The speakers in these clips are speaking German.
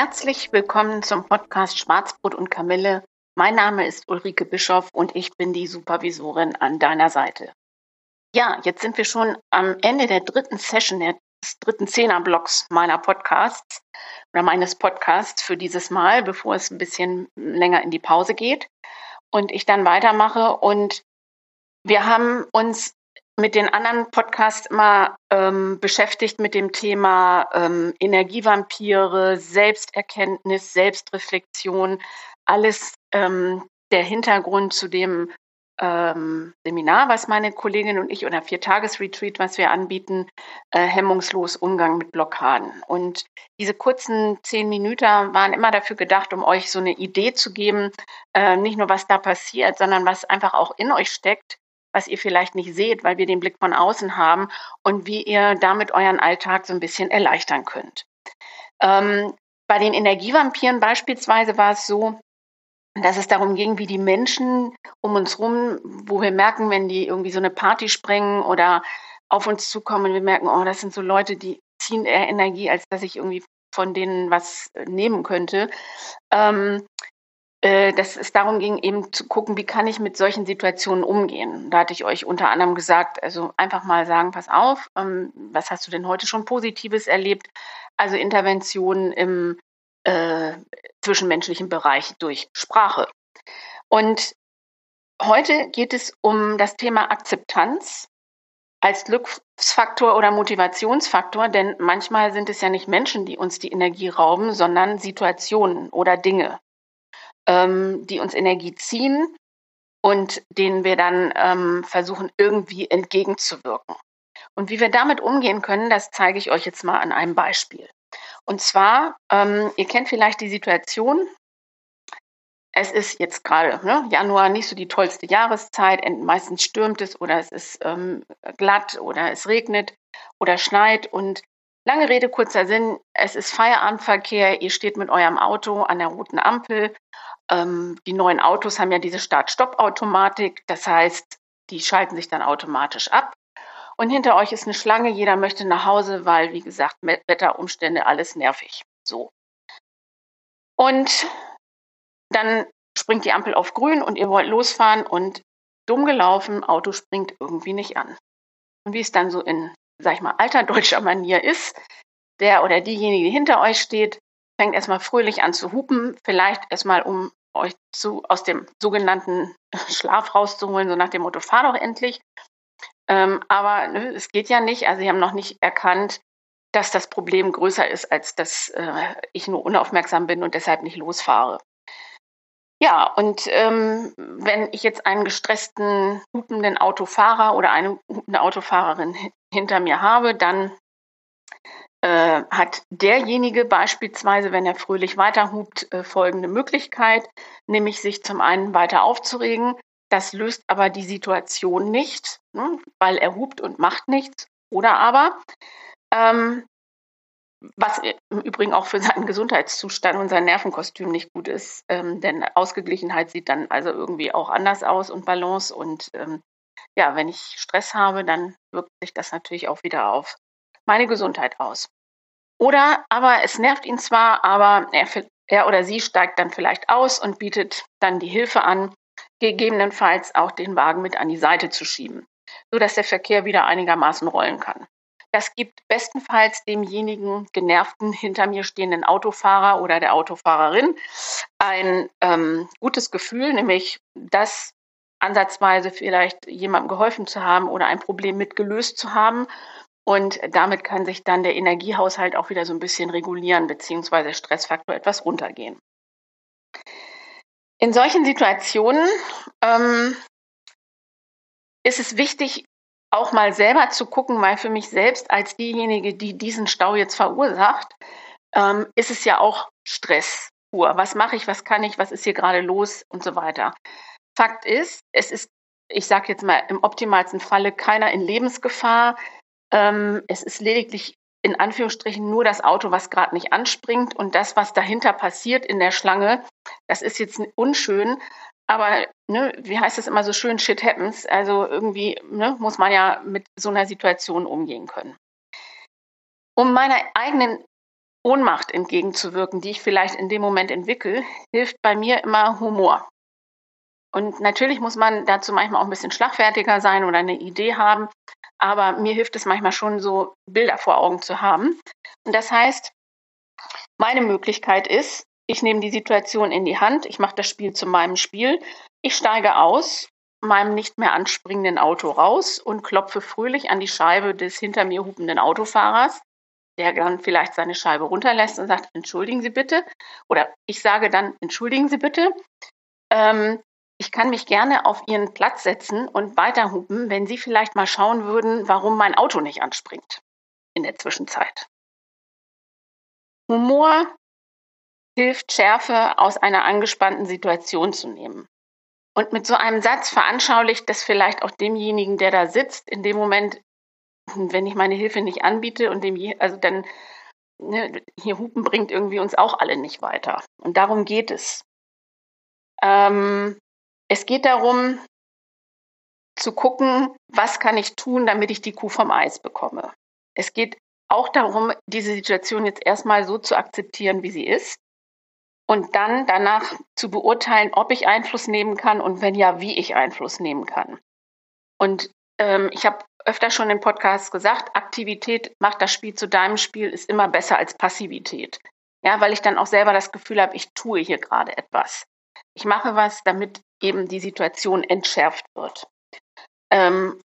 Herzlich willkommen zum Podcast Schwarzbrot und Kamille. Mein Name ist Ulrike Bischoff und ich bin die Supervisorin an deiner Seite. Ja, jetzt sind wir schon am Ende der dritten Session des dritten Zehnerblocks meiner Podcasts oder meines Podcasts für dieses Mal, bevor es ein bisschen länger in die Pause geht und ich dann weitermache. Und wir haben uns mit den anderen Podcasts immer ähm, beschäftigt mit dem Thema ähm, Energievampire, Selbsterkenntnis, Selbstreflexion, alles ähm, der Hintergrund zu dem ähm, Seminar, was meine Kollegin und ich oder Viertagesretreat, was wir anbieten, äh, hemmungslos Umgang mit Blockaden. Und diese kurzen zehn Minuten waren immer dafür gedacht, um euch so eine Idee zu geben, äh, nicht nur was da passiert, sondern was einfach auch in euch steckt, was ihr vielleicht nicht seht, weil wir den Blick von außen haben und wie ihr damit euren Alltag so ein bisschen erleichtern könnt. Ähm, bei den Energievampiren beispielsweise war es so, dass es darum ging, wie die Menschen um uns rum, wo wir merken, wenn die irgendwie so eine Party sprengen oder auf uns zukommen, wir merken, oh, das sind so Leute, die ziehen eher Energie, als dass ich irgendwie von denen was nehmen könnte. Ähm, äh, dass es darum ging, eben zu gucken, wie kann ich mit solchen Situationen umgehen. Da hatte ich euch unter anderem gesagt, also einfach mal sagen, pass auf, ähm, was hast du denn heute schon Positives erlebt? Also Interventionen im äh, zwischenmenschlichen Bereich durch Sprache. Und heute geht es um das Thema Akzeptanz als Glücksfaktor oder Motivationsfaktor, denn manchmal sind es ja nicht Menschen, die uns die Energie rauben, sondern Situationen oder Dinge, ähm, die uns Energie ziehen und denen wir dann ähm, versuchen, irgendwie entgegenzuwirken. Und wie wir damit umgehen können, das zeige ich euch jetzt mal an einem Beispiel. Und zwar, ähm, ihr kennt vielleicht die Situation, es ist jetzt gerade ne, Januar nicht so die tollste Jahreszeit, meistens stürmt es oder es ist ähm, glatt oder es regnet oder schneit und lange Rede, kurzer Sinn, es ist Feierabendverkehr, ihr steht mit eurem Auto an der roten Ampel. Ähm, die neuen Autos haben ja diese Start-Stopp-Automatik, das heißt, die schalten sich dann automatisch ab. Und hinter euch ist eine Schlange, jeder möchte nach Hause, weil, wie gesagt, Wetterumstände, alles nervig. So. Und dann springt die Ampel auf grün und ihr wollt losfahren und dumm gelaufen, Auto springt irgendwie nicht an. Und wie es dann so in, sag ich mal, alter deutscher Manier ist, der oder diejenige, die hinter euch steht, fängt erstmal fröhlich an zu hupen, vielleicht erstmal um euch zu, aus dem sogenannten Schlaf rauszuholen, so nach dem Motto, fahr doch endlich. Ähm, aber ne, es geht ja nicht. Also sie haben noch nicht erkannt, dass das Problem größer ist, als dass äh, ich nur unaufmerksam bin und deshalb nicht losfahre. Ja, und ähm, wenn ich jetzt einen gestressten, hupenden Autofahrer oder eine hupende Autofahrerin hinter mir habe, dann äh, hat derjenige beispielsweise, wenn er fröhlich weiterhupt, äh, folgende Möglichkeit, nämlich sich zum einen weiter aufzuregen, das löst aber die Situation nicht, ne, weil er hupt und macht nichts. Oder aber, ähm, was im Übrigen auch für seinen Gesundheitszustand und sein Nervenkostüm nicht gut ist, ähm, denn Ausgeglichenheit sieht dann also irgendwie auch anders aus und Balance. Und ähm, ja, wenn ich Stress habe, dann wirkt sich das natürlich auch wieder auf meine Gesundheit aus. Oder aber es nervt ihn zwar, aber er, er oder sie steigt dann vielleicht aus und bietet dann die Hilfe an, gegebenenfalls auch den Wagen mit an die Seite zu schieben, sodass der Verkehr wieder einigermaßen rollen kann. Das gibt bestenfalls demjenigen genervten hinter mir stehenden Autofahrer oder der Autofahrerin ein ähm, gutes Gefühl, nämlich dass ansatzweise vielleicht jemandem geholfen zu haben oder ein Problem mitgelöst zu haben. Und damit kann sich dann der Energiehaushalt auch wieder so ein bisschen regulieren, beziehungsweise Stressfaktor etwas runtergehen. In solchen Situationen ähm, ist es wichtig, auch mal selber zu gucken, weil für mich selbst als diejenige, die diesen Stau jetzt verursacht, ähm, ist es ja auch Stress pur. Was mache ich, was kann ich, was ist hier gerade los und so weiter. Fakt ist, es ist, ich sage jetzt mal im optimalsten Falle, keiner in Lebensgefahr. Ähm, es ist lediglich in Anführungsstrichen nur das Auto, was gerade nicht anspringt und das, was dahinter passiert in der Schlange, das ist jetzt unschön, aber ne, wie heißt es immer so schön, shit happens. Also irgendwie ne, muss man ja mit so einer Situation umgehen können. Um meiner eigenen Ohnmacht entgegenzuwirken, die ich vielleicht in dem Moment entwickle, hilft bei mir immer Humor. Und natürlich muss man dazu manchmal auch ein bisschen schlagfertiger sein oder eine Idee haben, aber mir hilft es manchmal schon so, Bilder vor Augen zu haben. Und das heißt, meine Möglichkeit ist, ich nehme die Situation in die Hand, ich mache das Spiel zu meinem Spiel, ich steige aus meinem nicht mehr anspringenden Auto raus und klopfe fröhlich an die Scheibe des hinter mir hupenden Autofahrers, der dann vielleicht seine Scheibe runterlässt und sagt, entschuldigen Sie bitte. Oder ich sage dann, entschuldigen Sie bitte. Ähm, ich kann mich gerne auf Ihren Platz setzen und weiterhupen, wenn Sie vielleicht mal schauen würden, warum mein Auto nicht anspringt in der Zwischenzeit. Humor hilft, Schärfe aus einer angespannten Situation zu nehmen. Und mit so einem Satz veranschaulicht das vielleicht auch demjenigen, der da sitzt, in dem Moment, wenn ich meine Hilfe nicht anbiete und dem, also dann, ne, hier Hupen bringt irgendwie uns auch alle nicht weiter. Und darum geht es. Ähm, es geht darum, zu gucken, was kann ich tun, damit ich die Kuh vom Eis bekomme. Es geht auch darum, diese Situation jetzt erstmal so zu akzeptieren, wie sie ist und dann danach zu beurteilen, ob ich Einfluss nehmen kann und wenn ja, wie ich Einfluss nehmen kann. Und ähm, ich habe öfter schon im Podcast gesagt, Aktivität macht das Spiel zu deinem Spiel ist immer besser als Passivität. Ja, weil ich dann auch selber das Gefühl habe, ich tue hier gerade etwas. Ich mache was, damit eben die Situation entschärft wird. Ähm,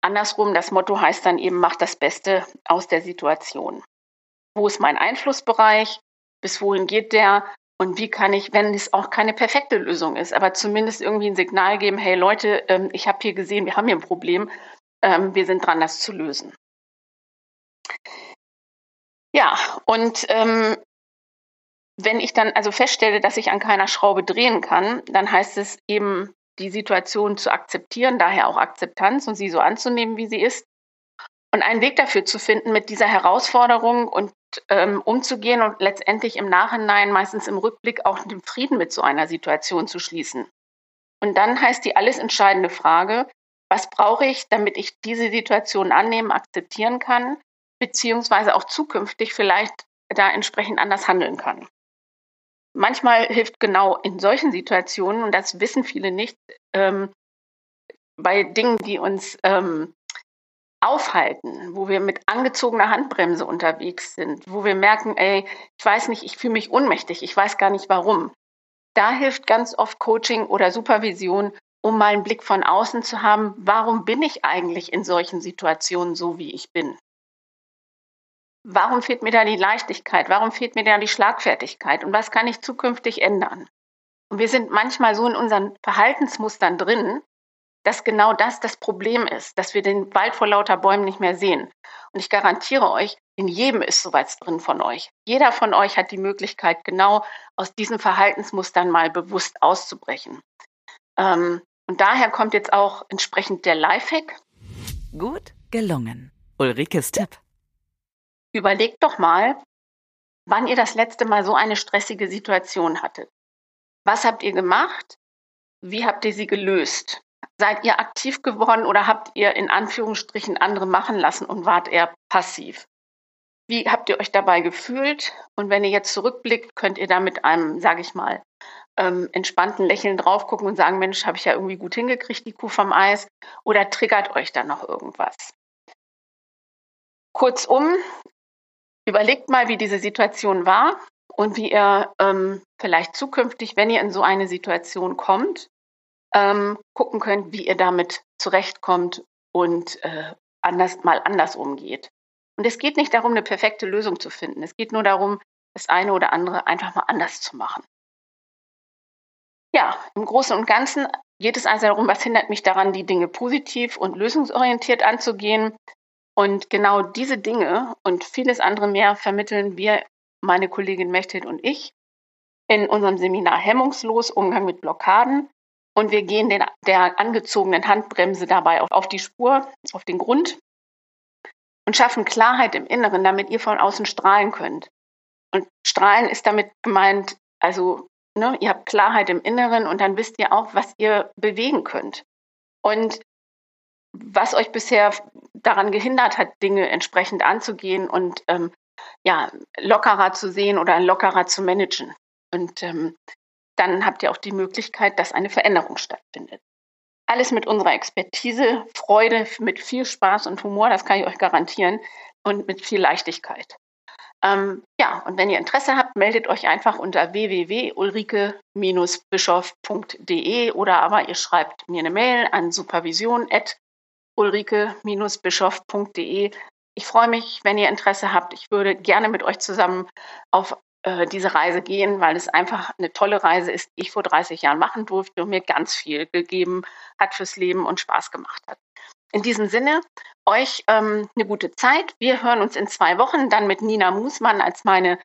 andersrum, das Motto heißt dann eben, mach das Beste aus der Situation. Wo ist mein Einflussbereich? Bis wohin geht der? Und wie kann ich, wenn es auch keine perfekte Lösung ist, aber zumindest irgendwie ein Signal geben, hey Leute, ähm, ich habe hier gesehen, wir haben hier ein Problem, ähm, wir sind dran, das zu lösen. Ja, und ähm, wenn ich dann also feststelle, dass ich an keiner Schraube drehen kann, dann heißt es eben, die Situation zu akzeptieren, daher auch Akzeptanz und sie so anzunehmen, wie sie ist. Und einen Weg dafür zu finden, mit dieser Herausforderung und ähm, umzugehen und letztendlich im Nachhinein, meistens im Rückblick, auch den Frieden mit so einer Situation zu schließen. Und dann heißt die alles entscheidende Frage, was brauche ich, damit ich diese Situation annehmen, akzeptieren kann, beziehungsweise auch zukünftig vielleicht da entsprechend anders handeln kann. Manchmal hilft genau in solchen Situationen, und das wissen viele nicht, ähm, bei Dingen, die uns ähm, aufhalten, wo wir mit angezogener Handbremse unterwegs sind, wo wir merken, ey, ich weiß nicht, ich fühle mich ohnmächtig, ich weiß gar nicht warum. Da hilft ganz oft Coaching oder Supervision, um mal einen Blick von außen zu haben, warum bin ich eigentlich in solchen Situationen so, wie ich bin? Warum fehlt mir da die Leichtigkeit? Warum fehlt mir da die Schlagfertigkeit? Und was kann ich zukünftig ändern? Und wir sind manchmal so in unseren Verhaltensmustern drin, dass genau das das Problem ist, dass wir den Wald vor lauter Bäumen nicht mehr sehen. Und ich garantiere euch, in jedem ist sowas drin von euch. Jeder von euch hat die Möglichkeit, genau aus diesen Verhaltensmustern mal bewusst auszubrechen. Ähm, und daher kommt jetzt auch entsprechend der Lifehack. Gut gelungen. Ulrikes Tipp. Überlegt doch mal, wann ihr das letzte Mal so eine stressige Situation hattet. Was habt ihr gemacht? Wie habt ihr sie gelöst? Seid ihr aktiv geworden oder habt ihr in Anführungsstrichen andere machen lassen und wart eher passiv? Wie habt ihr euch dabei gefühlt? Und wenn ihr jetzt zurückblickt, könnt ihr da mit einem, sage ich mal, ähm, entspannten Lächeln drauf gucken und sagen, Mensch, habe ich ja irgendwie gut hingekriegt, die Kuh vom Eis. Oder triggert euch da noch irgendwas? Kurzum, Überlegt mal, wie diese Situation war und wie ihr ähm, vielleicht zukünftig, wenn ihr in so eine Situation kommt, ähm, gucken könnt, wie ihr damit zurechtkommt und äh, anders, mal anders umgeht. Und es geht nicht darum, eine perfekte Lösung zu finden. Es geht nur darum, das eine oder andere einfach mal anders zu machen. Ja, im Großen und Ganzen geht es also darum, was hindert mich daran, die Dinge positiv und lösungsorientiert anzugehen. Und genau diese Dinge und vieles andere mehr vermitteln wir, meine Kollegin Mechthild und ich, in unserem Seminar Hemmungslos Umgang mit Blockaden. Und wir gehen den, der angezogenen Handbremse dabei auf, auf die Spur, auf den Grund und schaffen Klarheit im Inneren, damit ihr von außen strahlen könnt. Und strahlen ist damit gemeint, also ne, ihr habt Klarheit im Inneren und dann wisst ihr auch, was ihr bewegen könnt. Und was euch bisher daran gehindert hat, Dinge entsprechend anzugehen und ähm, ja, lockerer zu sehen oder lockerer zu managen. Und ähm, dann habt ihr auch die Möglichkeit, dass eine Veränderung stattfindet. Alles mit unserer Expertise, Freude, mit viel Spaß und Humor, das kann ich euch garantieren, und mit viel Leichtigkeit. Ähm, ja, und wenn ihr Interesse habt, meldet euch einfach unter www.ulrike-bischof.de oder aber ihr schreibt mir eine Mail an supervision.ulrike-bischof.de. Ich freue mich, wenn ihr Interesse habt. Ich würde gerne mit euch zusammen auf äh, diese Reise gehen, weil es einfach eine tolle Reise ist, die ich vor 30 Jahren machen durfte und mir ganz viel gegeben hat fürs Leben und Spaß gemacht hat. In diesem Sinne, euch ähm, eine gute Zeit. Wir hören uns in zwei Wochen dann mit Nina Musmann als meine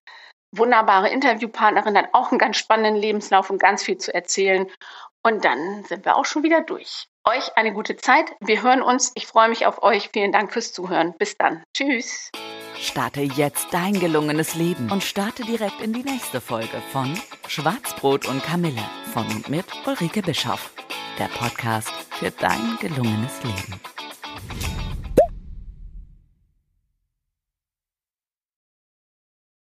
wunderbare Interviewpartnerin, dann auch einen ganz spannenden Lebenslauf und ganz viel zu erzählen. Und dann sind wir auch schon wieder durch. Euch eine gute Zeit. Wir hören uns. Ich freue mich auf euch. Vielen Dank fürs Zuhören. Bis dann. Tschüss. Starte jetzt dein gelungenes Leben und starte direkt in die nächste Folge von Schwarzbrot und Kamille von und mit Ulrike Bischoff. Der Podcast für dein gelungenes Leben.